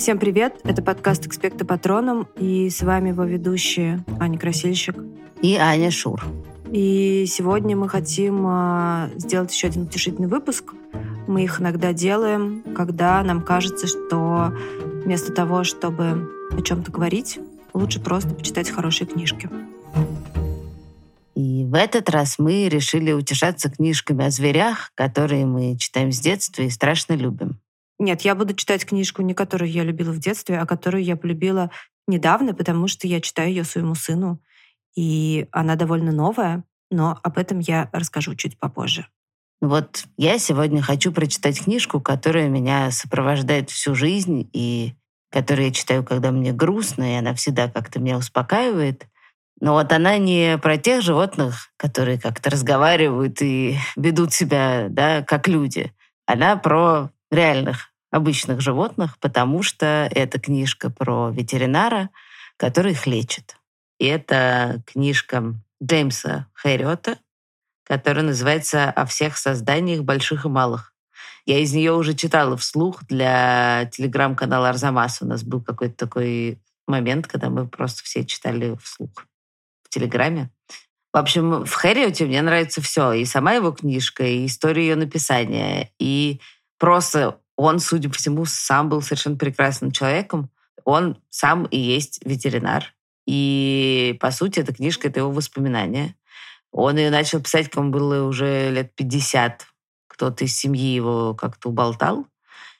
Всем привет! Это подкаст «Экспекта Патроном», и с вами его ведущие Аня Красильщик и Аня Шур. И сегодня мы хотим а, сделать еще один утешительный выпуск. Мы их иногда делаем, когда нам кажется, что вместо того, чтобы о чем-то говорить, лучше просто почитать хорошие книжки. И в этот раз мы решили утешаться книжками о зверях, которые мы читаем с детства и страшно любим. Нет, я буду читать книжку, не которую я любила в детстве, а которую я полюбила недавно, потому что я читаю ее своему сыну. И она довольно новая, но об этом я расскажу чуть попозже. Вот я сегодня хочу прочитать книжку, которая меня сопровождает всю жизнь и которую я читаю, когда мне грустно, и она всегда как-то меня успокаивает. Но вот она не про тех животных, которые как-то разговаривают и ведут себя да, как люди. Она про реальных обычных животных, потому что это книжка про ветеринара, который их лечит. И это книжка Джеймса Хэриота, которая называется «О всех созданиях больших и малых». Я из нее уже читала вслух для телеграм-канала Арзамас. У нас был какой-то такой момент, когда мы просто все читали вслух в Телеграме. В общем, в Хэриоте мне нравится все. И сама его книжка, и история ее написания, и просто он, судя по всему, сам был совершенно прекрасным человеком. Он сам и есть ветеринар. И, по сути, эта книжка — это его воспоминания. Он ее начал писать, когда ему было уже лет 50. Кто-то из семьи его как-то уболтал.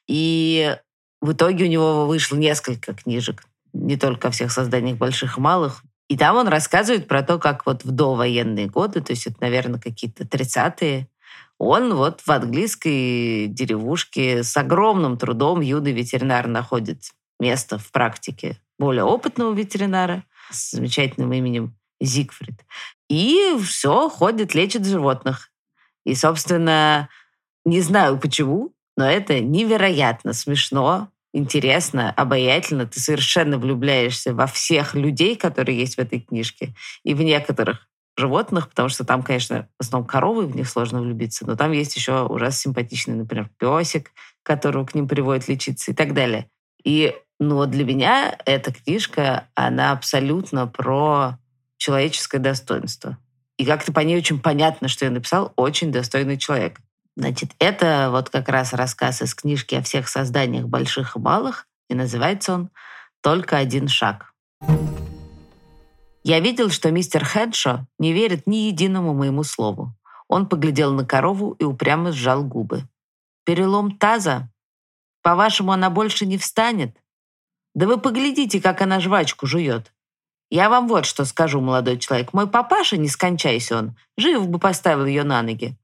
И в итоге у него вышло несколько книжек. Не только о всех созданиях больших и малых. И там он рассказывает про то, как вот в довоенные годы, то есть это, наверное, какие-то 30-е, он вот в английской деревушке с огромным трудом юный ветеринар находит место в практике более опытного ветеринара с замечательным именем Зигфрид. И все, ходит, лечит животных. И, собственно, не знаю почему, но это невероятно смешно, интересно, обаятельно. Ты совершенно влюбляешься во всех людей, которые есть в этой книжке. И в некоторых животных, потому что там, конечно, в основном коровы, в них сложно влюбиться, но там есть еще ужасно симпатичный, например, песик, которого к ним приводят лечиться и так далее. И ну, для меня эта книжка, она абсолютно про человеческое достоинство. И как-то по ней очень понятно, что я написал очень достойный человек. Значит, это вот как раз рассказ из книжки о всех созданиях больших и малых, и называется он «Только один шаг». Я видел, что мистер Хедшо не верит ни единому моему слову. Он поглядел на корову и упрямо сжал губы. «Перелом таза? По-вашему, она больше не встанет? Да вы поглядите, как она жвачку жует. Я вам вот что скажу, молодой человек. Мой папаша, не скончайся он, жив бы поставил ее на ноги.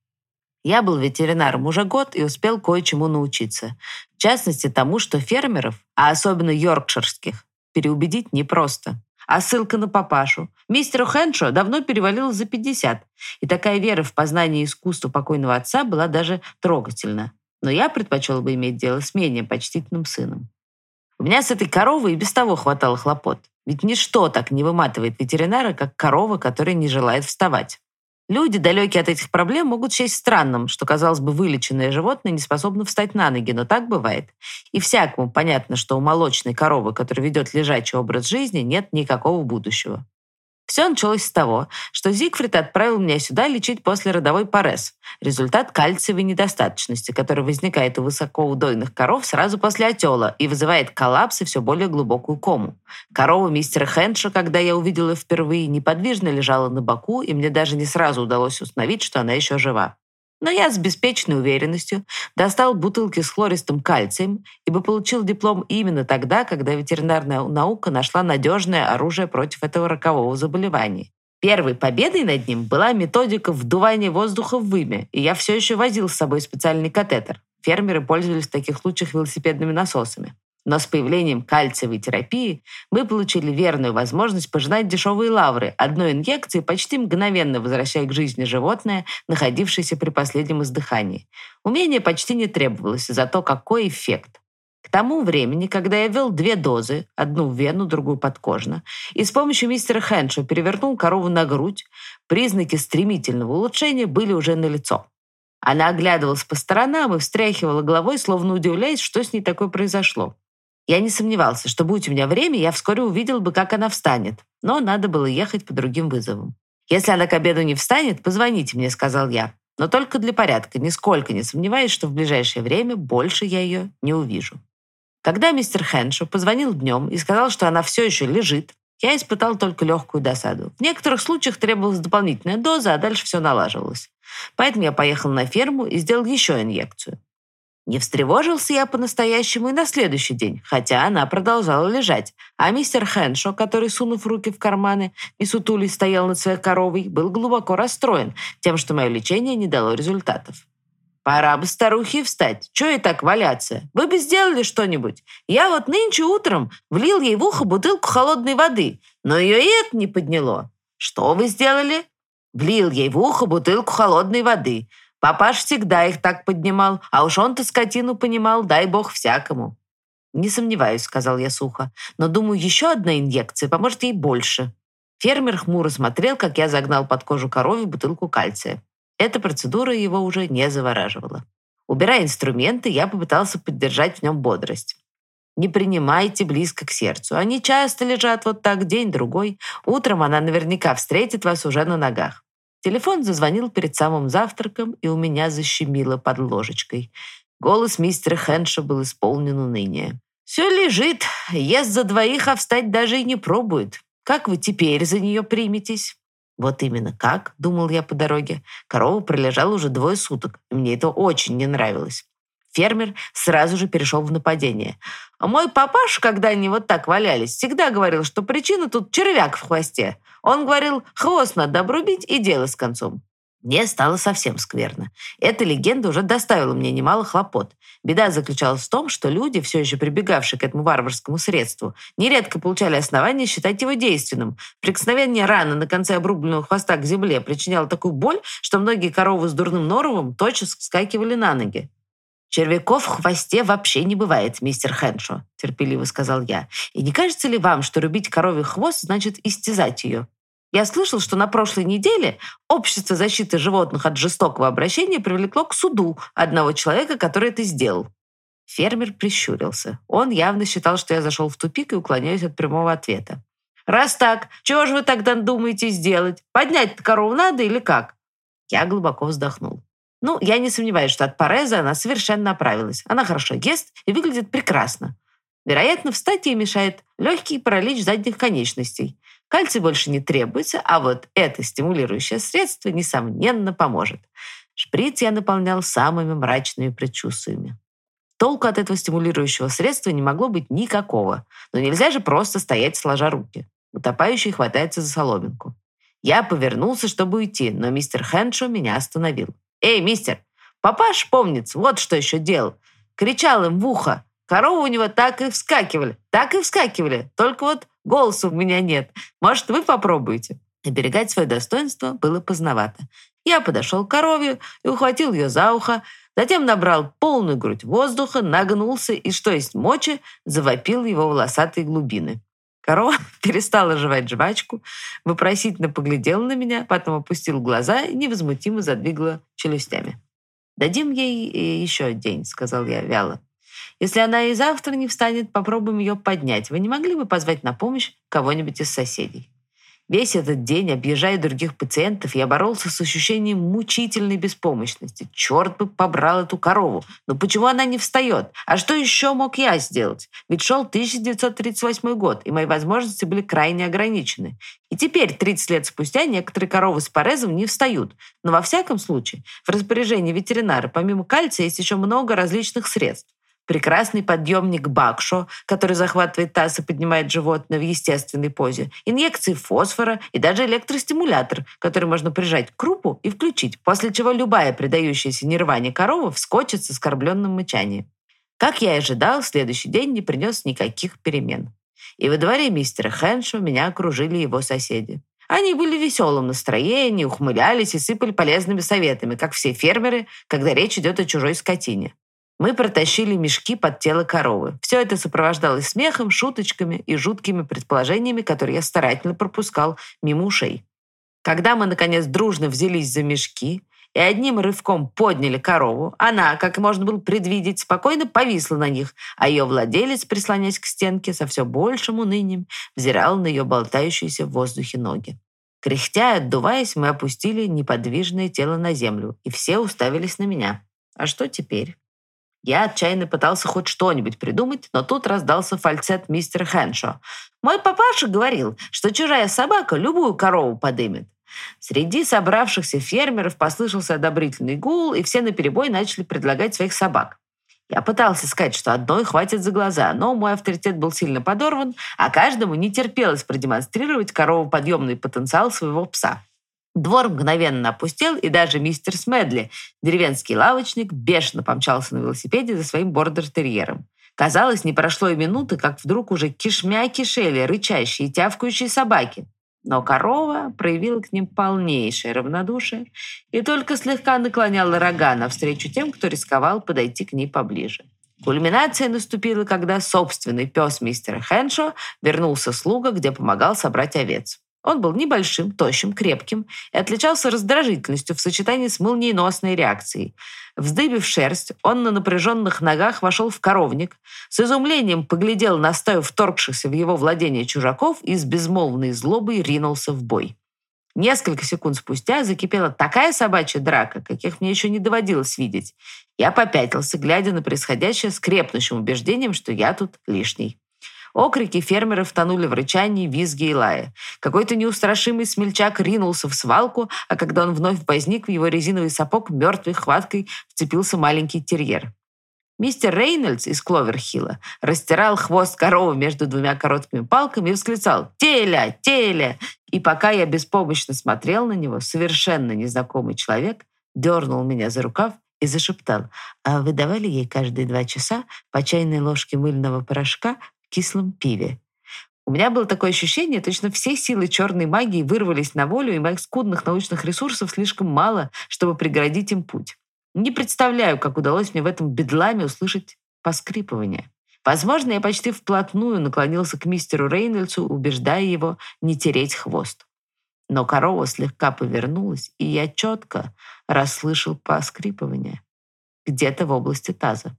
Я был ветеринаром уже год и успел кое-чему научиться. В частности, тому, что фермеров, а особенно йоркширских, переубедить непросто а ссылка на папашу. Мистеру Хэншо давно перевалило за 50, и такая вера в познание искусства покойного отца была даже трогательна. Но я предпочел бы иметь дело с менее почтительным сыном. У меня с этой коровой и без того хватало хлопот. Ведь ничто так не выматывает ветеринара, как корова, которая не желает вставать. Люди, далекие от этих проблем, могут счесть странным, что, казалось бы, вылеченное животное не способно встать на ноги, но так бывает. И всякому понятно, что у молочной коровы, которая ведет лежачий образ жизни, нет никакого будущего. Все началось с того, что Зигфрид отправил меня сюда лечить после родовой парез, результат кальциевой недостаточности, который возникает у высокоудойных коров сразу после отела и вызывает коллапс и все более глубокую кому. Корова мистера Хенша, когда я увидела впервые, неподвижно лежала на боку, и мне даже не сразу удалось установить, что она еще жива. Но я с беспечной уверенностью достал бутылки с хлористым кальцием, ибо получил диплом именно тогда, когда ветеринарная наука нашла надежное оружие против этого рокового заболевания. Первой победой над ним была методика вдувания воздуха в вымя, и я все еще возил с собой специальный катетер. Фермеры пользовались в таких случаях велосипедными насосами. Но с появлением кальциевой терапии мы получили верную возможность пожинать дешевые лавры, одной инъекции почти мгновенно возвращая к жизни животное, находившееся при последнем издыхании. Умение почти не требовалось, зато какой эффект. К тому времени, когда я ввел две дозы, одну в вену, другую подкожно, и с помощью мистера Хэншо перевернул корову на грудь, признаки стремительного улучшения были уже налицо. Она оглядывалась по сторонам и встряхивала головой, словно удивляясь, что с ней такое произошло. Я не сомневался, что будь у меня время, я вскоре увидел бы, как она встанет. Но надо было ехать по другим вызовам. «Если она к обеду не встанет, позвоните мне», — сказал я. «Но только для порядка, нисколько не сомневаюсь, что в ближайшее время больше я ее не увижу». Когда мистер Хэншо позвонил днем и сказал, что она все еще лежит, я испытал только легкую досаду. В некоторых случаях требовалась дополнительная доза, а дальше все налаживалось. Поэтому я поехал на ферму и сделал еще инъекцию. Не встревожился я по-настоящему и на следующий день, хотя она продолжала лежать, а мистер Хэншо, который, сунув руки в карманы и сутулей стоял над своей коровой, был глубоко расстроен тем, что мое лечение не дало результатов. «Пора бы старухе встать. Чего и так валяться? Вы бы сделали что-нибудь. Я вот нынче утром влил ей в ухо бутылку холодной воды, но ее и это не подняло. Что вы сделали?» Влил ей в ухо бутылку холодной воды – Папаш всегда их так поднимал, а уж он-то скотину понимал, дай бог всякому. «Не сомневаюсь», — сказал я сухо, «но, думаю, еще одна инъекция поможет ей больше». Фермер хмуро смотрел, как я загнал под кожу корове бутылку кальция. Эта процедура его уже не завораживала. Убирая инструменты, я попытался поддержать в нем бодрость. Не принимайте близко к сердцу. Они часто лежат вот так день-другой. Утром она наверняка встретит вас уже на ногах. Телефон зазвонил перед самым завтраком, и у меня защемило под ложечкой. Голос мистера Хэнша был исполнен уныния. «Все лежит, ест за двоих, а встать даже и не пробует. Как вы теперь за нее приметесь?» «Вот именно как», — думал я по дороге. Корова пролежала уже двое суток, и мне это очень не нравилось. Фермер сразу же перешел в нападение. А мой папаш, когда они вот так валялись, всегда говорил, что причина тут червяк в хвосте. Он говорил, хвост надо обрубить и дело с концом. Мне стало совсем скверно. Эта легенда уже доставила мне немало хлопот. Беда заключалась в том, что люди, все еще прибегавшие к этому варварскому средству, нередко получали основания считать его действенным. Прикосновение раны на конце обрубленного хвоста к земле причиняло такую боль, что многие коровы с дурным норовом тотчас вскакивали на ноги. «Червяков в хвосте вообще не бывает, мистер Хэншо», — терпеливо сказал я. «И не кажется ли вам, что рубить коровий хвост значит истязать ее? Я слышал, что на прошлой неделе Общество защиты животных от жестокого обращения привлекло к суду одного человека, который это сделал». Фермер прищурился. Он явно считал, что я зашел в тупик и уклоняюсь от прямого ответа. «Раз так, чего же вы тогда думаете сделать? Поднять корову надо или как?» Я глубоко вздохнул. Ну, я не сомневаюсь, что от Пареза она совершенно оправилась. Она хорошо ест и выглядит прекрасно. Вероятно, встать ей мешает легкий паралич задних конечностей. Кальций больше не требуется, а вот это стимулирующее средство, несомненно, поможет. Шприц я наполнял самыми мрачными предчувствиями. Толку от этого стимулирующего средства не могло быть никакого. Но нельзя же просто стоять сложа руки. Утопающий хватается за соломинку. Я повернулся, чтобы уйти, но мистер Хэншо меня остановил. «Эй, мистер, папаш, помнится, вот что еще делал. Кричал им в ухо. Коровы у него так и вскакивали, так и вскакивали. Только вот голоса у меня нет. Может, вы попробуете?» Оберегать свое достоинство было поздновато. Я подошел к корове и ухватил ее за ухо, затем набрал полную грудь воздуха, нагнулся и, что есть мочи, завопил его волосатые глубины. Корова перестала жевать жвачку, вопросительно поглядела на меня, потом опустила глаза и невозмутимо задвигала челюстями. «Дадим ей э, еще день», — сказал я вяло. «Если она и завтра не встанет, попробуем ее поднять. Вы не могли бы позвать на помощь кого-нибудь из соседей?» Весь этот день, объезжая других пациентов, я боролся с ощущением мучительной беспомощности. Черт бы побрал эту корову. Но почему она не встает? А что еще мог я сделать? Ведь шел 1938 год, и мои возможности были крайне ограничены. И теперь, 30 лет спустя, некоторые коровы с парезом не встают. Но во всяком случае, в распоряжении ветеринара помимо кальция есть еще много различных средств прекрасный подъемник Бакшо, который захватывает таз и поднимает животное в естественной позе, инъекции фосфора и даже электростимулятор, который можно прижать к крупу и включить, после чего любая предающаяся нирване корова вскочит с оскорбленным мычанием. Как я и ожидал, следующий день не принес никаких перемен. И во дворе мистера Хэншо меня окружили его соседи. Они были в веселом настроении, ухмылялись и сыпали полезными советами, как все фермеры, когда речь идет о чужой скотине. Мы протащили мешки под тело коровы. Все это сопровождалось смехом, шуточками и жуткими предположениями, которые я старательно пропускал мимо ушей. Когда мы, наконец, дружно взялись за мешки, и одним рывком подняли корову. Она, как можно было предвидеть, спокойно повисла на них, а ее владелец, прислонясь к стенке, со все большим унынием взирал на ее болтающиеся в воздухе ноги. Кряхтя и отдуваясь, мы опустили неподвижное тело на землю, и все уставились на меня. А что теперь? Я отчаянно пытался хоть что-нибудь придумать, но тут раздался фальцет мистера Хэншо. «Мой папаша говорил, что чужая собака любую корову подымет». Среди собравшихся фермеров послышался одобрительный гул, и все наперебой начали предлагать своих собак. Я пытался сказать, что одной хватит за глаза, но мой авторитет был сильно подорван, а каждому не терпелось продемонстрировать коровоподъемный потенциал своего пса. Двор мгновенно опустел, и даже мистер Смедли, деревенский лавочник, бешено помчался на велосипеде за своим бордер-терьером. Казалось, не прошло и минуты, как вдруг уже кишмя кишели рычащие и тявкающие собаки. Но корова проявила к ним полнейшее равнодушие и только слегка наклоняла рога навстречу тем, кто рисковал подойти к ней поближе. Кульминация наступила, когда собственный пес мистера Хэншо вернулся с луга, где помогал собрать овец. Он был небольшим, тощим, крепким и отличался раздражительностью в сочетании с молниеносной реакцией. Вздыбив шерсть, он на напряженных ногах вошел в коровник, с изумлением поглядел на стаю вторгшихся в его владение чужаков и с безмолвной злобой ринулся в бой. Несколько секунд спустя закипела такая собачья драка, каких мне еще не доводилось видеть. Я попятился, глядя на происходящее с крепнущим убеждением, что я тут лишний. Окрики фермеров тонули в рычании, визге и лае. Какой-то неустрашимый смельчак ринулся в свалку, а когда он вновь возник, в его резиновый сапог мертвой хваткой вцепился маленький терьер. Мистер Рейнольдс из Кловерхилла растирал хвост коровы между двумя короткими палками и восклицал «Теля! Теля!» И пока я беспомощно смотрел на него, совершенно незнакомый человек дернул меня за рукав и зашептал, «А вы давали ей каждые два часа по чайной ложке мыльного порошка кислом пиве. У меня было такое ощущение, точно все силы черной магии вырвались на волю, и моих скудных научных ресурсов слишком мало, чтобы преградить им путь. Не представляю, как удалось мне в этом бедламе услышать поскрипывание. Возможно, я почти вплотную наклонился к мистеру Рейнольдсу, убеждая его не тереть хвост. Но корова слегка повернулась, и я четко расслышал поскрипывание где-то в области таза.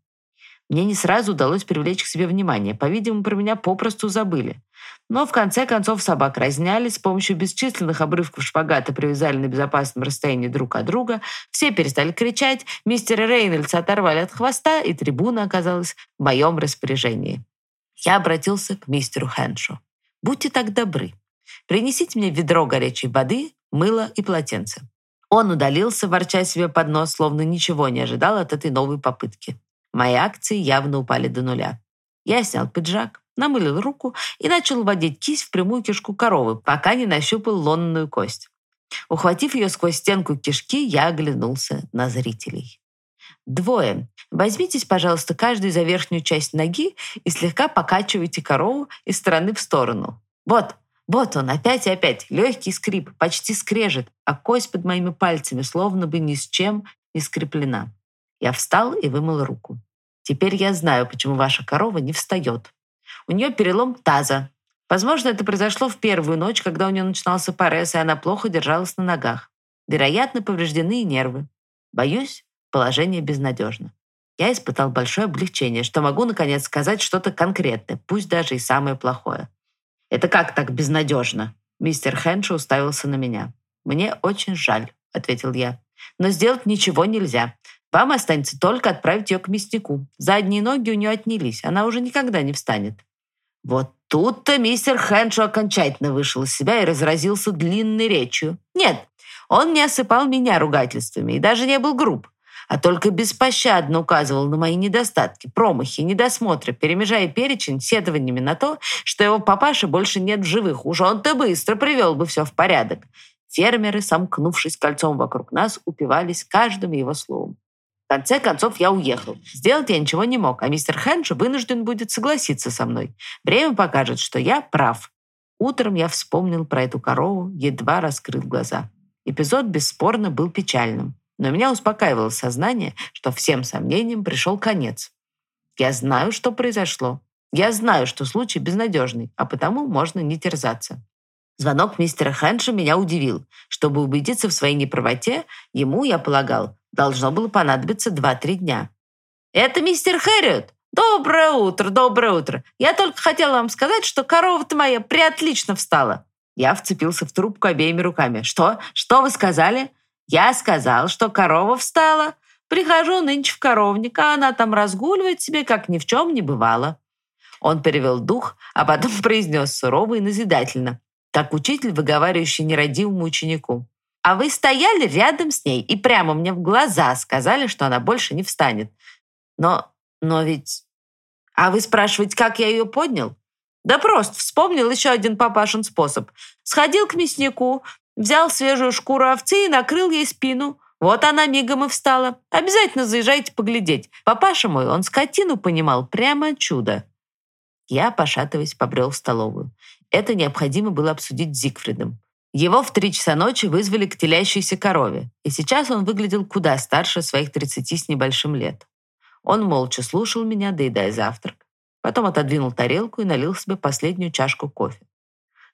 Мне не сразу удалось привлечь к себе внимание. По-видимому, про меня попросту забыли. Но в конце концов собак разняли, с помощью бесчисленных обрывков шпагата привязали на безопасном расстоянии друг от друга, все перестали кричать, мистера Рейнольдса оторвали от хвоста, и трибуна оказалась в моем распоряжении. Я обратился к мистеру Хэншу. «Будьте так добры. Принесите мне ведро горячей воды, мыло и полотенце». Он удалился, ворча себе под нос, словно ничего не ожидал от этой новой попытки. Мои акции явно упали до нуля. Я снял пиджак, намылил руку и начал вводить кисть в прямую кишку коровы, пока не нащупал лонную кость. Ухватив ее сквозь стенку кишки, я оглянулся на зрителей. Двое. Возьмитесь, пожалуйста, каждый за верхнюю часть ноги и слегка покачивайте корову из стороны в сторону. Вот, вот он, опять и опять. Легкий скрип, почти скрежет, а кость под моими пальцами словно бы ни с чем не скреплена. Я встал и вымыл руку. Теперь я знаю, почему ваша корова не встает. У нее перелом таза. Возможно, это произошло в первую ночь, когда у нее начинался парез, и она плохо держалась на ногах. Вероятно, повреждены и нервы. Боюсь, положение безнадежно. Я испытал большое облегчение, что могу, наконец, сказать что-то конкретное, пусть даже и самое плохое. «Это как так безнадежно?» Мистер Хэншо уставился на меня. «Мне очень жаль», — ответил я. «Но сделать ничего нельзя. Вам останется только отправить ее к мяснику. Задние ноги у нее отнялись, она уже никогда не встанет. Вот тут-то мистер Хэншо окончательно вышел из себя и разразился длинной речью. Нет, он не осыпал меня ругательствами и даже не был груб, а только беспощадно указывал на мои недостатки, промахи, недосмотры, перемежая перечень сетованиями на то, что его папаша больше нет в живых. Уж он-то быстро привел бы все в порядок. Фермеры, сомкнувшись кольцом вокруг нас, упивались каждым его словом. В конце концов, я уехал. Сделать я ничего не мог, а мистер Хэншо вынужден будет согласиться со мной. Время покажет, что я прав. Утром я вспомнил про эту корову, едва раскрыв глаза. Эпизод бесспорно был печальным, но меня успокаивало сознание, что всем сомнениям пришел конец. Я знаю, что произошло. Я знаю, что случай безнадежный, а потому можно не терзаться. Звонок мистера Хэнша меня удивил. Чтобы убедиться в своей неправоте, ему, я полагал, должно было понадобиться 2-3 дня. «Это мистер Хэрриот! Доброе утро, доброе утро! Я только хотела вам сказать, что корова-то моя приотлично встала!» Я вцепился в трубку обеими руками. «Что? Что вы сказали?» «Я сказал, что корова встала. Прихожу нынче в коровник, а она там разгуливает себе, как ни в чем не бывало». Он перевел дух, а потом произнес сурово и назидательно, как учитель, выговаривающий нерадивому ученику. «А вы стояли рядом с ней и прямо мне в глаза сказали, что она больше не встанет. Но, но ведь... А вы спрашиваете, как я ее поднял? Да просто вспомнил еще один папашин способ. Сходил к мяснику, взял свежую шкуру овцы и накрыл ей спину. Вот она мигом и встала. Обязательно заезжайте поглядеть. Папаша мой, он скотину понимал, прямо чудо. Я, пошатываясь, побрел в столовую. Это необходимо было обсудить с Зигфридом. Его в три часа ночи вызвали к телящейся корове, и сейчас он выглядел куда старше своих тридцати с небольшим лет. Он молча слушал меня, доедая завтрак. Потом отодвинул тарелку и налил себе последнюю чашку кофе.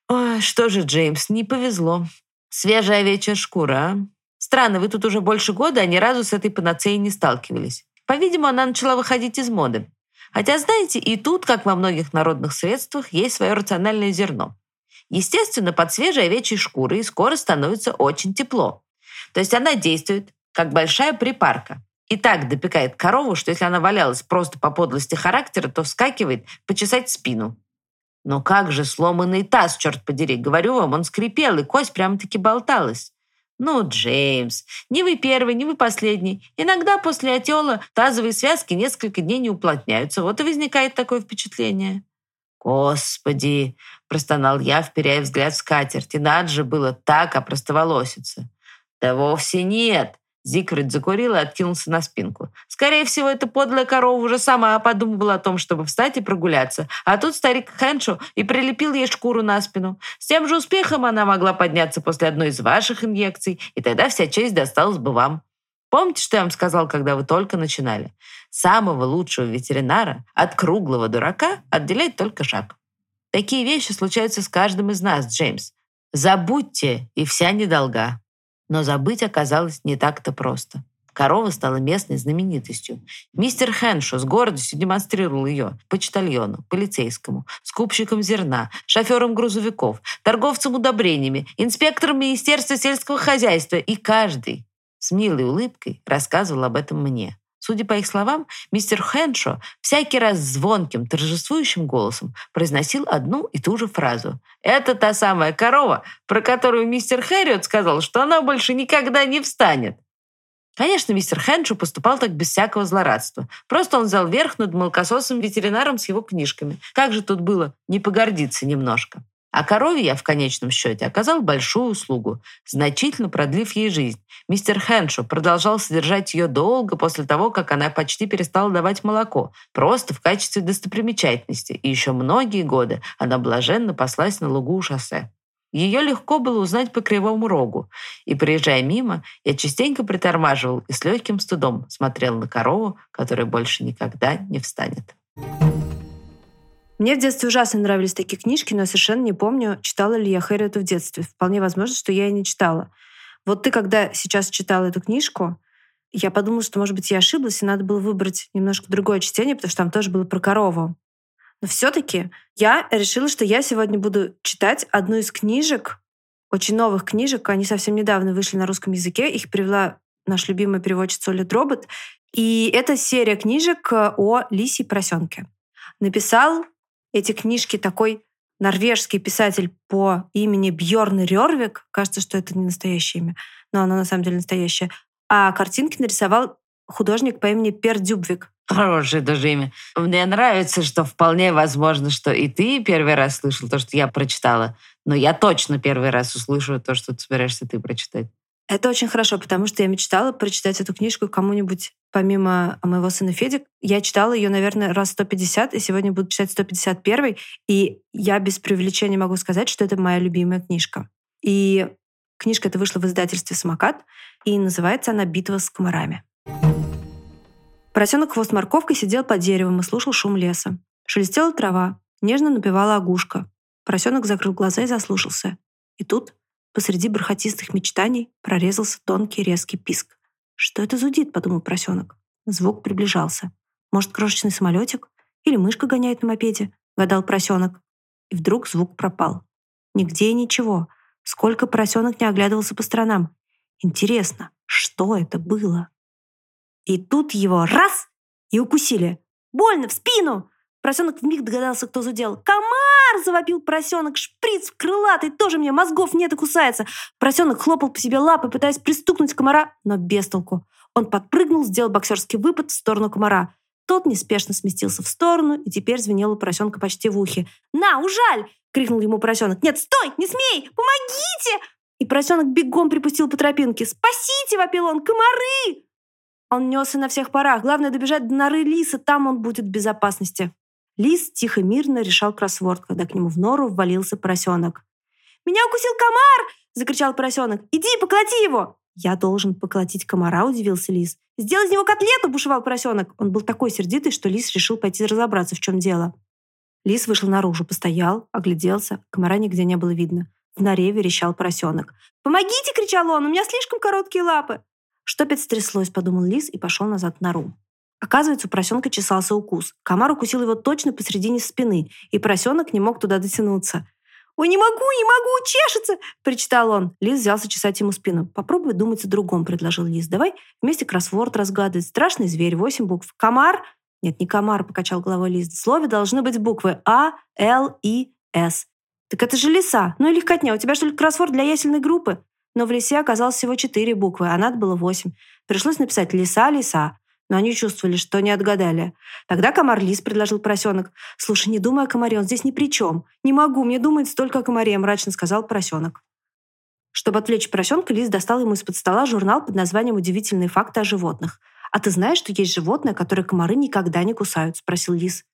«Ой, что же, Джеймс, не повезло. Свежая овечья шкура, а? Странно, вы тут уже больше года, а ни разу с этой панацеей не сталкивались. По-видимому, она начала выходить из моды. Хотя, знаете, и тут, как во многих народных средствах, есть свое рациональное зерно. Естественно, под свежей овечьей шкурой скоро становится очень тепло. То есть она действует как большая припарка и так допекает корову, что если она валялась просто по подлости характера, то вскакивает почесать спину. Но как же сломанный таз, черт подери, говорю вам, он скрипел, и кость прямо-таки болталась. Ну, Джеймс, не вы первый, не вы последний. Иногда после отела тазовые связки несколько дней не уплотняются. Вот и возникает такое впечатление. «Господи!» – простонал я, вперяя взгляд в скатерть. И надо же было так опростоволоситься. «Да вовсе нет!» Зигфрид закурил и откинулся на спинку. Скорее всего, эта подлая корова уже сама подумывала о том, чтобы встать и прогуляться. А тут старик Хэншо и прилепил ей шкуру на спину. С тем же успехом она могла подняться после одной из ваших инъекций, и тогда вся честь досталась бы вам. Помните, что я вам сказал, когда вы только начинали? Самого лучшего ветеринара от круглого дурака отделяет только шаг. Такие вещи случаются с каждым из нас, Джеймс. Забудьте, и вся недолга. Но забыть оказалось не так-то просто. Корова стала местной знаменитостью. Мистер Хэншо с гордостью демонстрировал ее почтальону, полицейскому, скупщикам зерна, шоферам грузовиков, торговцам удобрениями, инспекторам Министерства сельского хозяйства. И каждый с милой улыбкой рассказывал об этом мне. Судя по их словам, мистер Хэншо всякий раз звонким, торжествующим голосом произносил одну и ту же фразу. «Это та самая корова, про которую мистер Хэрриот сказал, что она больше никогда не встанет». Конечно, мистер Хэншо поступал так без всякого злорадства. Просто он взял верх над молокососом-ветеринаром с его книжками. Как же тут было не погордиться немножко? А корове я в конечном счете оказал большую услугу, значительно продлив ей жизнь. Мистер Хэншо продолжал содержать ее долго после того, как она почти перестала давать молоко, просто в качестве достопримечательности, и еще многие годы она блаженно паслась на лугу у шоссе. Ее легко было узнать по кривому рогу, и, проезжая мимо, я частенько притормаживал и с легким стыдом смотрел на корову, которая больше никогда не встанет. Мне в детстве ужасно нравились такие книжки, но я совершенно не помню, читала ли я Хэрриоту в детстве. Вполне возможно, что я и не читала. Вот ты, когда сейчас читала эту книжку, я подумала, что, может быть, я ошиблась, и надо было выбрать немножко другое чтение, потому что там тоже было про корову. Но все-таки я решила, что я сегодня буду читать одну из книжек, очень новых книжек. Они совсем недавно вышли на русском языке. Их привела наш любимый переводчица Оля Дробот. И это серия книжек о лисе и поросенке. Написал эти книжки такой норвежский писатель по имени Бьорн Рервик, кажется, что это не настоящее имя, но оно на самом деле настоящее, а картинки нарисовал художник по имени Пер Дюбвик. Хорошее даже имя. Мне нравится, что вполне возможно, что и ты первый раз слышал то, что я прочитала, но я точно первый раз услышу то, что ты собираешься ты прочитать. Это очень хорошо, потому что я мечтала прочитать эту книжку кому-нибудь помимо моего сына Феди. Я читала ее, наверное, раз 150, и сегодня буду читать 151. И я без преувеличения могу сказать, что это моя любимая книжка. И книжка эта вышла в издательстве «Самокат», и называется она «Битва с комарами». Поросенок хвост морковкой сидел под деревом и слушал шум леса. Шелестела трава, нежно напевала огушка. Поросенок закрыл глаза и заслушался. И тут, посреди бархатистых мечтаний, прорезался тонкий резкий писк. «Что это зудит?» — подумал поросенок. Звук приближался. «Может, крошечный самолетик? Или мышка гоняет на мопеде?» — гадал поросенок. И вдруг звук пропал. Нигде и ничего. Сколько поросенок не оглядывался по сторонам. Интересно, что это было? И тут его раз и укусили. Больно, в спину! Поросенок вмиг догадался, кто задел. «Комар!» — завопил поросенок. «Шприц крылатый! Тоже мне мозгов нет и кусается!» Поросенок хлопал по себе лапой, пытаясь пристукнуть комара, но без толку. Он подпрыгнул, сделал боксерский выпад в сторону комара. Тот неспешно сместился в сторону и теперь звенел у поросенка почти в ухе. «На, ужаль!» — крикнул ему поросенок. «Нет, стой! Не смей! Помогите!» И поросенок бегом припустил по тропинке. «Спасите!» — вопил он. «Комары!» Он несся на всех парах. Главное добежать до норы лиса, там он будет в безопасности. Лис тихо мирно решал кроссворд, когда к нему в нору ввалился поросенок. «Меня укусил комар!» — закричал поросенок. «Иди, поколоти его!» «Я должен поколотить комара», — удивился лис. «Сделай из него котлету!» — бушевал поросенок. Он был такой сердитый, что лис решил пойти разобраться, в чем дело. Лис вышел наружу, постоял, огляделся. Комара нигде не было видно. В норе верещал поросенок. «Помогите!» — кричал он. «У меня слишком короткие лапы!» Что опять стряслось, подумал лис и пошел назад в нору. Оказывается, у поросенка чесался укус. Комар укусил его точно посередине спины, и поросенок не мог туда дотянуться. «Ой, не могу, не могу, чешется!» – причитал он. Лис взялся чесать ему спину. «Попробуй думать о другом», – предложил Лис. «Давай вместе кроссворд разгадывать. Страшный зверь, восемь букв. Комар?» «Нет, не комар», – покачал головой Лис. В слове должны быть буквы А, Л, И, С. «Так это же лиса. Ну и легкотня. У тебя что ли кроссворд для ясельной группы?» Но в лисе оказалось всего четыре буквы, а надо было восемь. Пришлось написать «лиса, лиса». Но они чувствовали, что не отгадали. Тогда комар Лис предложил поросенок. «Слушай, не думай о комаре, он здесь ни при чем. Не могу, мне думать столько о комаре», мрачно сказал поросенок. Чтобы отвлечь поросенка, Лис достал ему из-под стола журнал под названием «Удивительные факты о животных». «А ты знаешь, что есть животные, которые комары никогда не кусают?» – спросил Лис.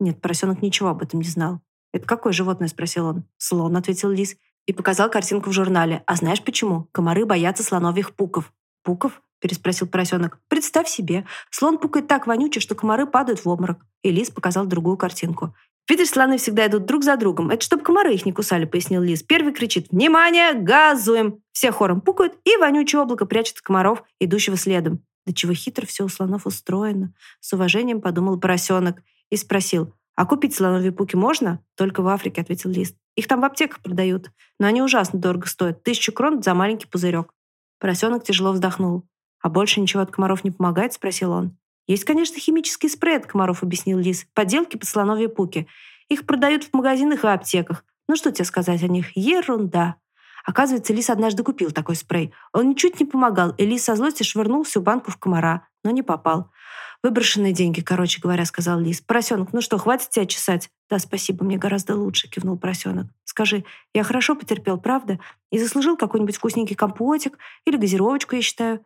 Нет, поросенок ничего об этом не знал. «Это какое животное?» – спросил он. «Слон», – ответил Лис и показал картинку в журнале. «А знаешь почему? Комары боятся слоновьих пуков». «Пуков?» – переспросил поросенок. «Представь себе, слон пукает так вонюче, что комары падают в обморок». И лис показал другую картинку. «Видишь, слоны всегда идут друг за другом. Это чтобы комары их не кусали», — пояснил лис. Первый кричит «Внимание! Газуем!» Все хором пукают, и вонючее облако прячет комаров, идущего следом. Да чего хитро все у слонов устроено. С уважением подумал поросенок и спросил, «А купить слоновьи пуки можно?» «Только в Африке», — ответил лис. «Их там в аптеках продают, но они ужасно дорого стоят. Тысячу крон за маленький пузырек». Поросенок тяжело вздохнул. «А больше ничего от комаров не помогает?» — спросил он. «Есть, конечно, химический спрей от комаров», — объяснил лис. «Поделки под слоновьи пуки. Их продают в магазинах и аптеках. Ну что тебе сказать о них? Ерунда». Оказывается, лис однажды купил такой спрей. Он ничуть не помогал, и лис со злости швырнул всю банку в комара, но не попал. Выброшенные деньги, короче говоря, сказал лис. Поросенок, ну что, хватит тебя чесать? Да, спасибо, мне гораздо лучше, кивнул поросенок. Скажи, я хорошо потерпел, правда? И заслужил какой-нибудь вкусненький компотик или газировочку, я считаю.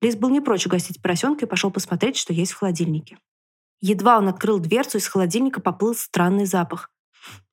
Лис был не прочь угостить поросенка и пошел посмотреть, что есть в холодильнике. Едва он открыл дверцу, из холодильника поплыл странный запах.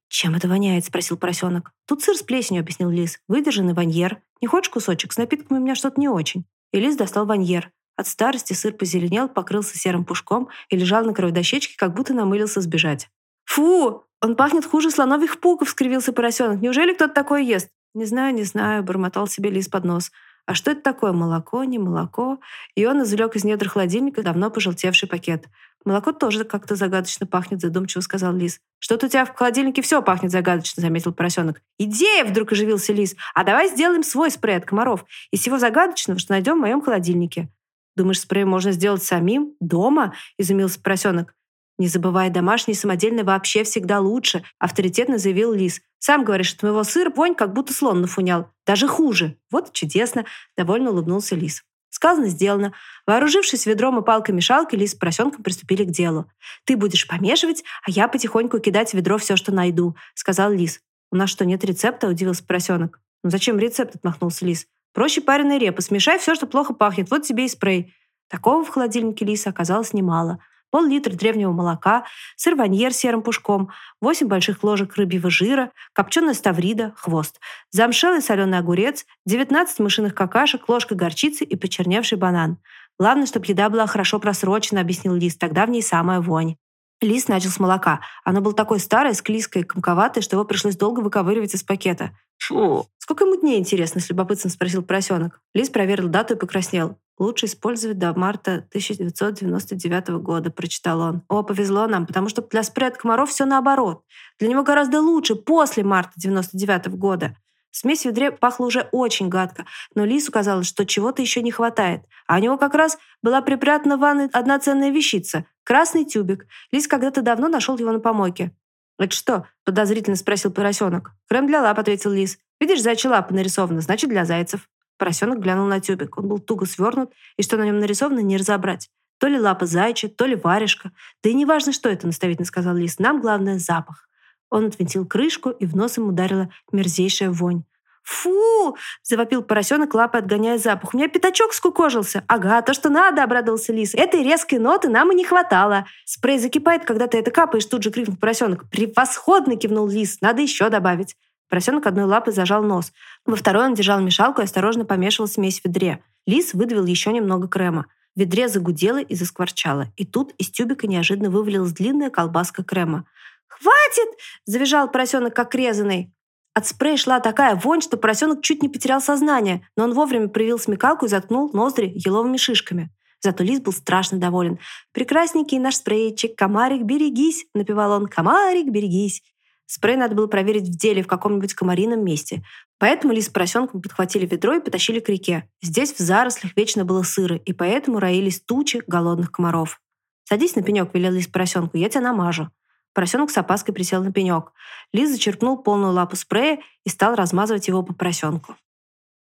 «Чем это воняет?» — спросил поросенок. «Тут сыр с плесенью», — объяснил лис. «Выдержанный ваньер. Не хочешь кусочек? С напитками у меня что-то не очень». И лис достал ваньер. От старости сыр позеленел, покрылся серым пушком и лежал на краю дощечки, как будто намылился сбежать. «Фу! Он пахнет хуже слоновых пуков!» — скривился поросенок. «Неужели кто-то такое ест?» «Не знаю, не знаю», — бормотал себе лис под нос. «А что это такое? Молоко, не молоко?» И он извлек из недр холодильника давно пожелтевший пакет. «Молоко тоже как-то загадочно пахнет», — задумчиво сказал лис. «Что-то у тебя в холодильнике все пахнет загадочно», — заметил поросенок. «Идея!» — вдруг оживился лис. «А давай сделаем свой спрей от комаров из всего загадочного, что найдем в моем холодильнике». «Думаешь, спрей можно сделать самим? Дома?» – изумился поросенок. «Не забывай, домашний самодельный вообще всегда лучше», – авторитетно заявил лис. «Сам говоришь, что моего сыра вонь как будто слон нафунял. Даже хуже. Вот чудесно», – довольно улыбнулся лис. Сказано, сделано. Вооружившись ведром и палкой-мешалкой, лис с поросенком приступили к делу. «Ты будешь помешивать, а я потихоньку кидать в ведро все, что найду», — сказал лис. «У нас что, нет рецепта?» — удивился поросенок. «Ну зачем рецепт?» — отмахнулся лис. Проще пареной репы. Смешай все, что плохо пахнет. Вот тебе и спрей. Такого в холодильнике Лиса оказалось немало. Пол-литра древнего молока, сыр-ваньер с серым пушком, 8 больших ложек рыбьего жира, копченая ставрида, хвост, замшелый соленый огурец, 19 мышиных какашек, ложка горчицы и почерневший банан. Главное, чтобы еда была хорошо просрочена, объяснил Лис, тогда в ней самая вонь. Лис начал с молока. Оно было такое старое, склизкое и комковатое, что его пришлось долго выковыривать из пакета. Фу. Сколько ему дней, интересно, с любопытством спросил поросенок. Лис проверил дату и покраснел. Лучше использовать до марта 1999 года, прочитал он. О, повезло нам, потому что для спрея от комаров все наоборот. Для него гораздо лучше после марта 1999 года. Смесь в ведре пахла уже очень гадко, но Лису казалось, что чего-то еще не хватает. А у него как раз была припрятана в ванной одна ценная вещица — красный тюбик. Лис когда-то давно нашел его на помойке. «Это что?» — подозрительно спросил поросенок. «Крем для лап», — ответил лис. «Видишь, зайчья лапа нарисована, значит, для зайцев». Поросенок глянул на тюбик. Он был туго свернут, и что на нем нарисовано, не разобрать. То ли лапа зайча, то ли варежка. Да и не важно, что это, наставительно сказал лис. Нам главное — запах. Он отвинтил крышку, и в нос ему ударила мерзейшая вонь. «Фу!» — завопил поросенок, лапой отгоняя запах. «У меня пятачок скукожился!» «Ага, то, что надо!» — обрадовался лис. «Этой резкой ноты нам и не хватало!» «Спрей закипает, когда ты это капаешь!» — тут же крикнул поросенок. «Превосходно!» — кивнул лис. «Надо еще добавить!» Поросенок одной лапой зажал нос. Во второй он держал мешалку и осторожно помешивал смесь в ведре. Лис выдавил еще немного крема. В ведре загудело и заскворчало. И тут из тюбика неожиданно вывалилась длинная колбаска крема. «Хватит!» – завизжал поросенок, как резанный. От спрея шла такая вонь, что поросенок чуть не потерял сознание, но он вовремя проявил смекалку и заткнул ноздри еловыми шишками. Зато лис был страшно доволен. «Прекрасненький наш спрейчик, комарик, берегись!» — напевал он. «Комарик, берегись!» Спрей надо было проверить в деле в каком-нибудь комарином месте. Поэтому лис с поросенком подхватили ведро и потащили к реке. Здесь в зарослях вечно было сыро, и поэтому роились тучи голодных комаров. «Садись на пенек», — велел лис поросенку, — «я тебя намажу». Поросенок с опаской присел на пенек. Лис зачерпнул полную лапу спрея и стал размазывать его по поросенку.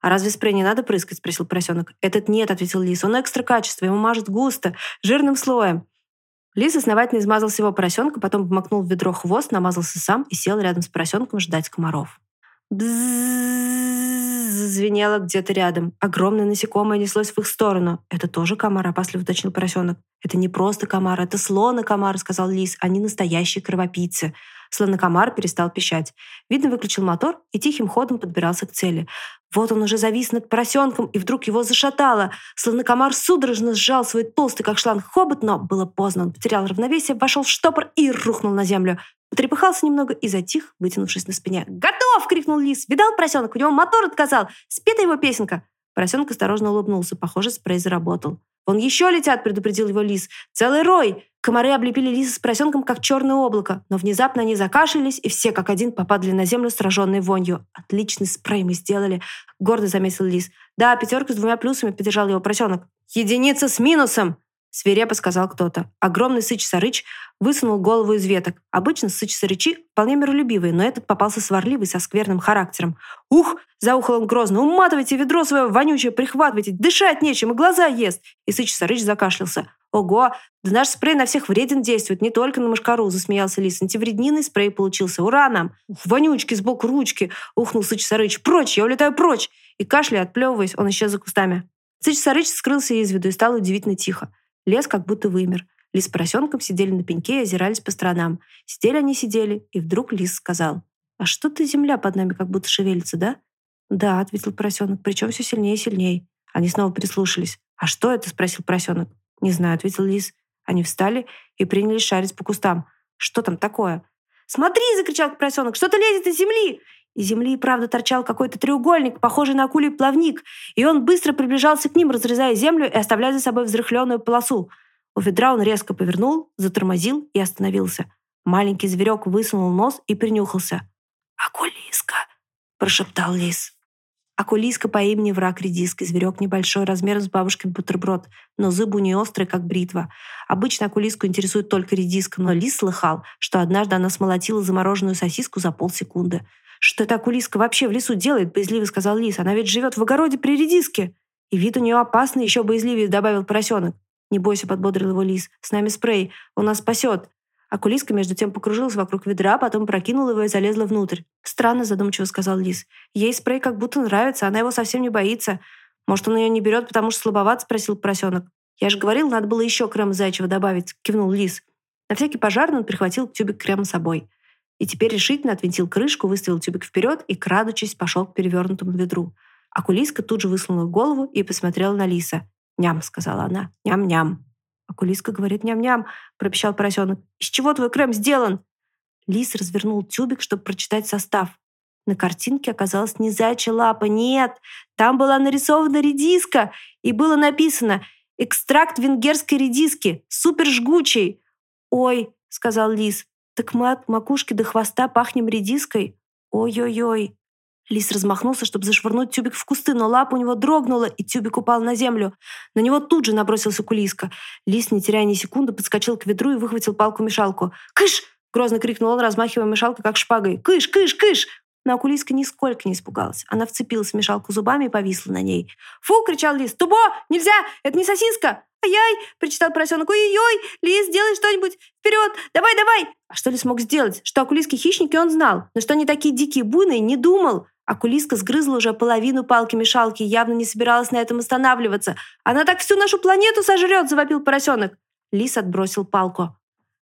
«А разве спрей не надо прыскать?» – спросил поросенок. «Этот нет», – ответил лис. «Он экстра качество, ему мажет густо, жирным слоем». Лис основательно измазал всего поросенка, потом помакнул в ведро хвост, намазался сам и сел рядом с поросенком ждать комаров. Бзззз звенело где-то рядом. Огромное насекомое неслось в их сторону. «Это тоже комар?» – опасливо уточнил поросенок. «Это не просто комар, это слона-комар», – сказал лис. «Они настоящие кровопийцы». Слонокомар перестал пищать. Видно, выключил мотор и тихим ходом подбирался к цели. Вот он уже завис над поросенком, и вдруг его зашатало. Слонокомар судорожно сжал свой толстый, как шланг, хобот, но было поздно. Он потерял равновесие, вошел в штопор и рухнул на землю. Потрепыхался немного и затих, вытянувшись на спине. «Готов!» — крикнул лис. «Видал поросенок? У него мотор отказал! Спета его песенка!» Поросенок осторожно улыбнулся. Похоже, спрей заработал. «Вон еще летят!» — предупредил его лис. «Целый рой!» Комары облепили лиса с поросенком, как черное облако, но внезапно они закашлялись, и все как один попадали на землю, сраженной вонью. «Отличный спрей мы сделали!» — гордо заметил лис. «Да, пятерка с двумя плюсами», — поддержал его поросенок. «Единица с минусом!» Свирепо сказал кто-то. Огромный сыч-сарыч высунул голову из веток. Обычно сыч-сарычи вполне миролюбивые, но этот попался сварливый, со скверным характером. «Ух!» – заухал он грозно. «Уматывайте ведро свое вонючее, прихватывайте! Дышать нечем, и глаза ест!» И сыч-сарыч закашлялся. «Ого! Да наш спрей на всех вреден действует, не только на мышкару!» – засмеялся лис. «Антивреднинный спрей получился! Ура нам!» Ух, «Вонючки сбоку ручки!» – ухнул сыч-сарыч. «Прочь! Я улетаю прочь!» И кашляя, отплевываясь, он исчез за кустами. Сыч-сарыч скрылся из виду и стало удивительно тихо. Лес как будто вымер. Лис с поросенком сидели на пеньке и озирались по сторонам. Сидели они сидели, и вдруг лис сказал. «А что-то земля под нами как будто шевелится, да?» «Да», — ответил поросенок, причем все сильнее и сильнее. Они снова прислушались. «А что это?» — спросил поросенок. «Не знаю», — ответил лис. Они встали и принялись шарить по кустам. «Что там такое?» «Смотри!» — закричал поросенок. «Что-то лезет из земли!» Из земли правда торчал какой-то треугольник, похожий на акулий плавник, и он быстро приближался к ним, разрезая землю и оставляя за собой взрыхленную полосу. У ведра он резко повернул, затормозил и остановился. Маленький зверек высунул нос и принюхался. «Акулиска!» – прошептал лис. Акулиска по имени враг редиски, зверек небольшой, размером с бабушкин бутерброд, но зубы у нее острые, как бритва. Обычно акулиску интересует только редиска, но лис слыхал, что однажды она смолотила замороженную сосиску за полсекунды. «Что эта акулиска вообще в лесу делает?» – боязливо сказал лис. «Она ведь живет в огороде при редиске!» «И вид у нее опасный, еще боязливее», – добавил поросенок. «Не бойся», — подбодрил его лис. «С нами спрей. Он нас спасет». Акулиска между тем покружилась вокруг ведра, потом прокинула его и залезла внутрь. «Странно», — задумчиво сказал лис. «Ей спрей как будто нравится, она его совсем не боится. Может, он ее не берет, потому что слабоват?» — спросил поросенок. «Я же говорил, надо было еще крема зайчего добавить», — кивнул лис. На всякий пожарный он прихватил тюбик крема с собой. И теперь решительно отвинтил крышку, выставил тюбик вперед и, крадучись, пошел к перевернутому ведру. Акулиска тут же высунула голову и посмотрела на лиса. «Ням», — сказала она. «Ням-ням». «Окулиска говорит ням-ням», — пропищал поросенок. «Из чего твой крем сделан?» Лис развернул тюбик, чтобы прочитать состав. На картинке оказалась не зайчья лапа, нет. Там была нарисована редиска, и было написано «Экстракт венгерской редиски, супер жгучий». «Ой», — сказал лис, — «так мы от макушки до хвоста пахнем редиской? Ой-ой-ой». Лис размахнулся, чтобы зашвырнуть тюбик в кусты, но лапа у него дрогнула, и тюбик упал на землю. На него тут же набросился кулиска. Лис, не теряя ни секунды, подскочил к ведру и выхватил палку-мешалку. «Кыш!» — грозно крикнул он, размахивая мешалкой, как шпагой. «Кыш! Кыш! Кыш!» Но Акулиска нисколько не испугалась. Она вцепилась в мешалку зубами и повисла на ней. «Фу!» — кричал лис. «Тубо! Нельзя! Это не сосиска!» «Ай-яй!» — причитал поросенок. «Ой-ой-ой! Лис, сделай что-нибудь! Вперед! Давай, давай!» А что ли смог сделать? Что акулиски хищники он знал, но что они такие дикие буйные, не думал. Акулиска сгрызла уже половину палки-мешалки и явно не собиралась на этом останавливаться. «Она так всю нашу планету сожрет!» – завопил поросенок. Лис отбросил палку.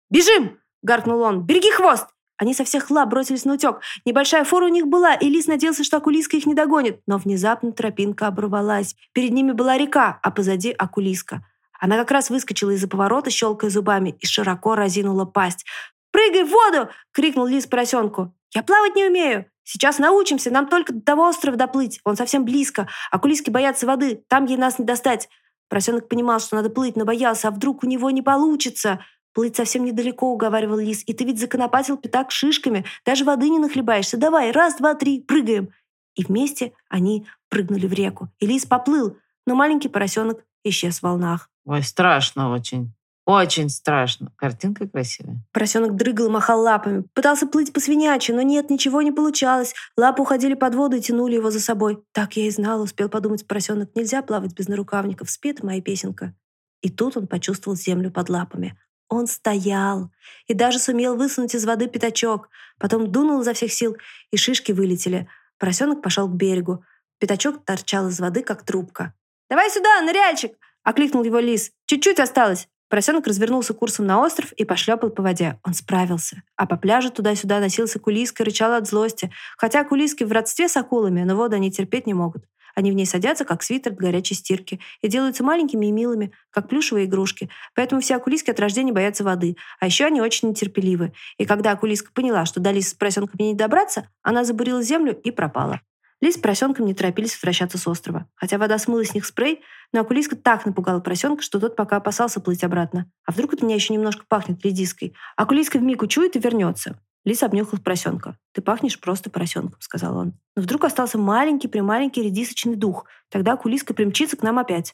«Бежим!» – гаркнул он. «Береги хвост!» Они со всех лап бросились на утек. Небольшая фора у них была, и лис надеялся, что Акулиска их не догонит. Но внезапно тропинка оборвалась. Перед ними была река, а позади Акулиска. Она как раз выскочила из-за поворота, щелкая зубами, и широко разинула пасть. «Прыгай в воду!» — крикнул лис поросенку. «Я плавать не умею!» Сейчас научимся, нам только до того острова доплыть. Он совсем близко. А кулиски боятся воды, там ей нас не достать. Поросенок понимал, что надо плыть, но боялся, а вдруг у него не получится. Плыть совсем недалеко, уговаривал лис. И ты ведь законопатил пятак шишками. Даже воды не нахлебаешься. Давай, раз, два, три, прыгаем. И вместе они прыгнули в реку. И лис поплыл, но маленький поросенок исчез в волнах. Ой, страшно очень. Очень страшно. Картинка красивая. Поросенок дрыгал, махал лапами. Пытался плыть по свиняче, но нет, ничего не получалось. Лапы уходили под воду и тянули его за собой. Так я и знала, успел подумать поросенок. Нельзя плавать без нарукавников. Спит моя песенка. И тут он почувствовал землю под лапами. Он стоял и даже сумел высунуть из воды пятачок. Потом дунул изо всех сил, и шишки вылетели. Поросенок пошел к берегу. Пятачок торчал из воды, как трубка. «Давай сюда, ныряльчик!» — окликнул его лис. «Чуть-чуть осталось!» Поросенок развернулся курсом на остров и пошлепал по воде. Он справился. А по пляжу туда-сюда носился кулиска и рычал от злости. Хотя кулиски в родстве с акулами, но воду они терпеть не могут. Они в ней садятся, как свитер от горячей стирки, и делаются маленькими и милыми, как плюшевые игрушки. Поэтому все акулиски от рождения боятся воды. А еще они очень нетерпеливы. И когда акулиска поняла, что до лиса с поросенком не добраться, она забурила землю и пропала. Лис с поросенком не торопились возвращаться с острова. Хотя вода смыла с них спрей, но окулиска так напугала поросенка, что тот пока опасался плыть обратно. А вдруг от меня еще немножко пахнет редиской? Окулиска вмиг учует и вернется. Лис обнюхал поросенка. «Ты пахнешь просто поросенком», — сказал он. Но вдруг остался маленький-прималенький редисочный дух. Тогда окулиска примчится к нам опять.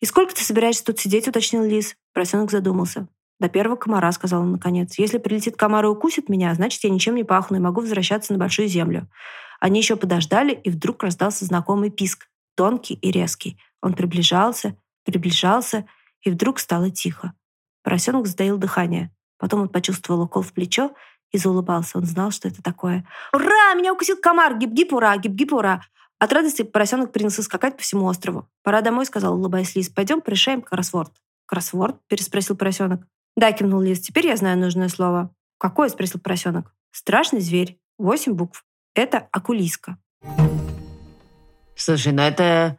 «И сколько ты собираешься тут сидеть?» — уточнил лис. Поросенок задумался. «До первого комара», — сказал он наконец. «Если прилетит комар и укусит меня, значит, я ничем не пахну и могу возвращаться на большую землю». Они еще подождали, и вдруг раздался знакомый писк, тонкий и резкий. Он приближался, приближался, и вдруг стало тихо. Поросенок сдаил дыхание. Потом он почувствовал укол в плечо и заулыбался. Он знал, что это такое. «Ура! Меня укусил комар! Гип-гип, ура! Гип-гип, ура!» От радости поросенок принялся скакать по всему острову. «Пора домой», — сказал, улыбаясь Лис. «Пойдем порешаем кроссворд». «Кроссворд?» — переспросил поросенок. «Да», — кивнул Лис. «Теперь я знаю нужное слово». «Какое?» — спросил поросенок. «Страшный зверь. Восемь букв. Это окулиска. Слушай, ну это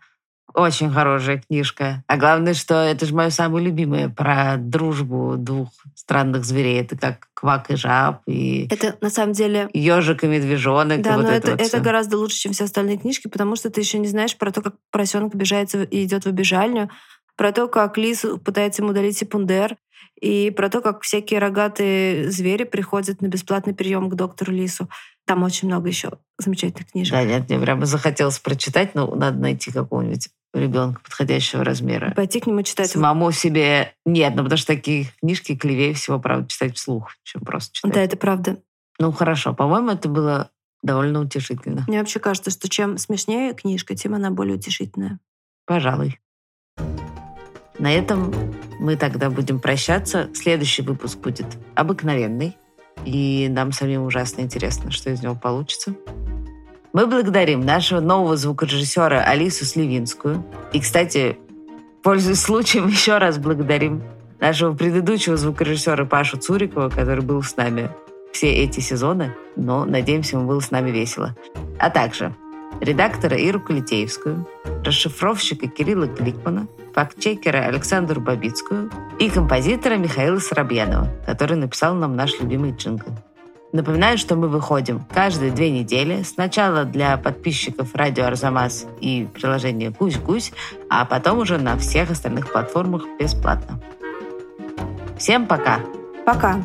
очень хорошая книжка. А главное, что это же мое самое любимое про дружбу двух странных зверей. Это как квак и жаб, и это на самом деле ежик и медвежонок. Да, и вот но это, вот это гораздо лучше, чем все остальные книжки, потому что ты еще не знаешь про то, как поросенок обижается и идет в обижальню, про то, как лис пытается ему удалить сепундер, и про то, как всякие рогатые звери приходят на бесплатный прием к доктору Лису. Там очень много еще замечательных книжек. Да, нет, мне прямо захотелось прочитать, но надо найти какого-нибудь ребенка подходящего размера. Пойти к нему читать. Самому себе нет, ну потому что такие книжки клевее всего, правда, читать вслух, чем просто читать. Да, это правда. Ну хорошо, по-моему, это было довольно утешительно. Мне вообще кажется, что чем смешнее книжка, тем она более утешительная. Пожалуй. На этом мы тогда будем прощаться. Следующий выпуск будет обыкновенный. И нам самим ужасно интересно, что из него получится. Мы благодарим нашего нового звукорежиссера Алису Сливинскую. И, кстати, пользуясь случаем, еще раз благодарим нашего предыдущего звукорежиссера Пашу Цурикова, который был с нами все эти сезоны, но, надеемся, ему было с нами весело. А также редактора Иру Калитеевскую, расшифровщика Кирилла Гликмана, фактчекера Александру Бабицкую и композитора Михаила Соробьянова, который написал нам наш любимый джингл. Напоминаю, что мы выходим каждые две недели. Сначала для подписчиков радио Арзамас и приложения Гусь-Гусь, а потом уже на всех остальных платформах бесплатно. Всем пока! Пока!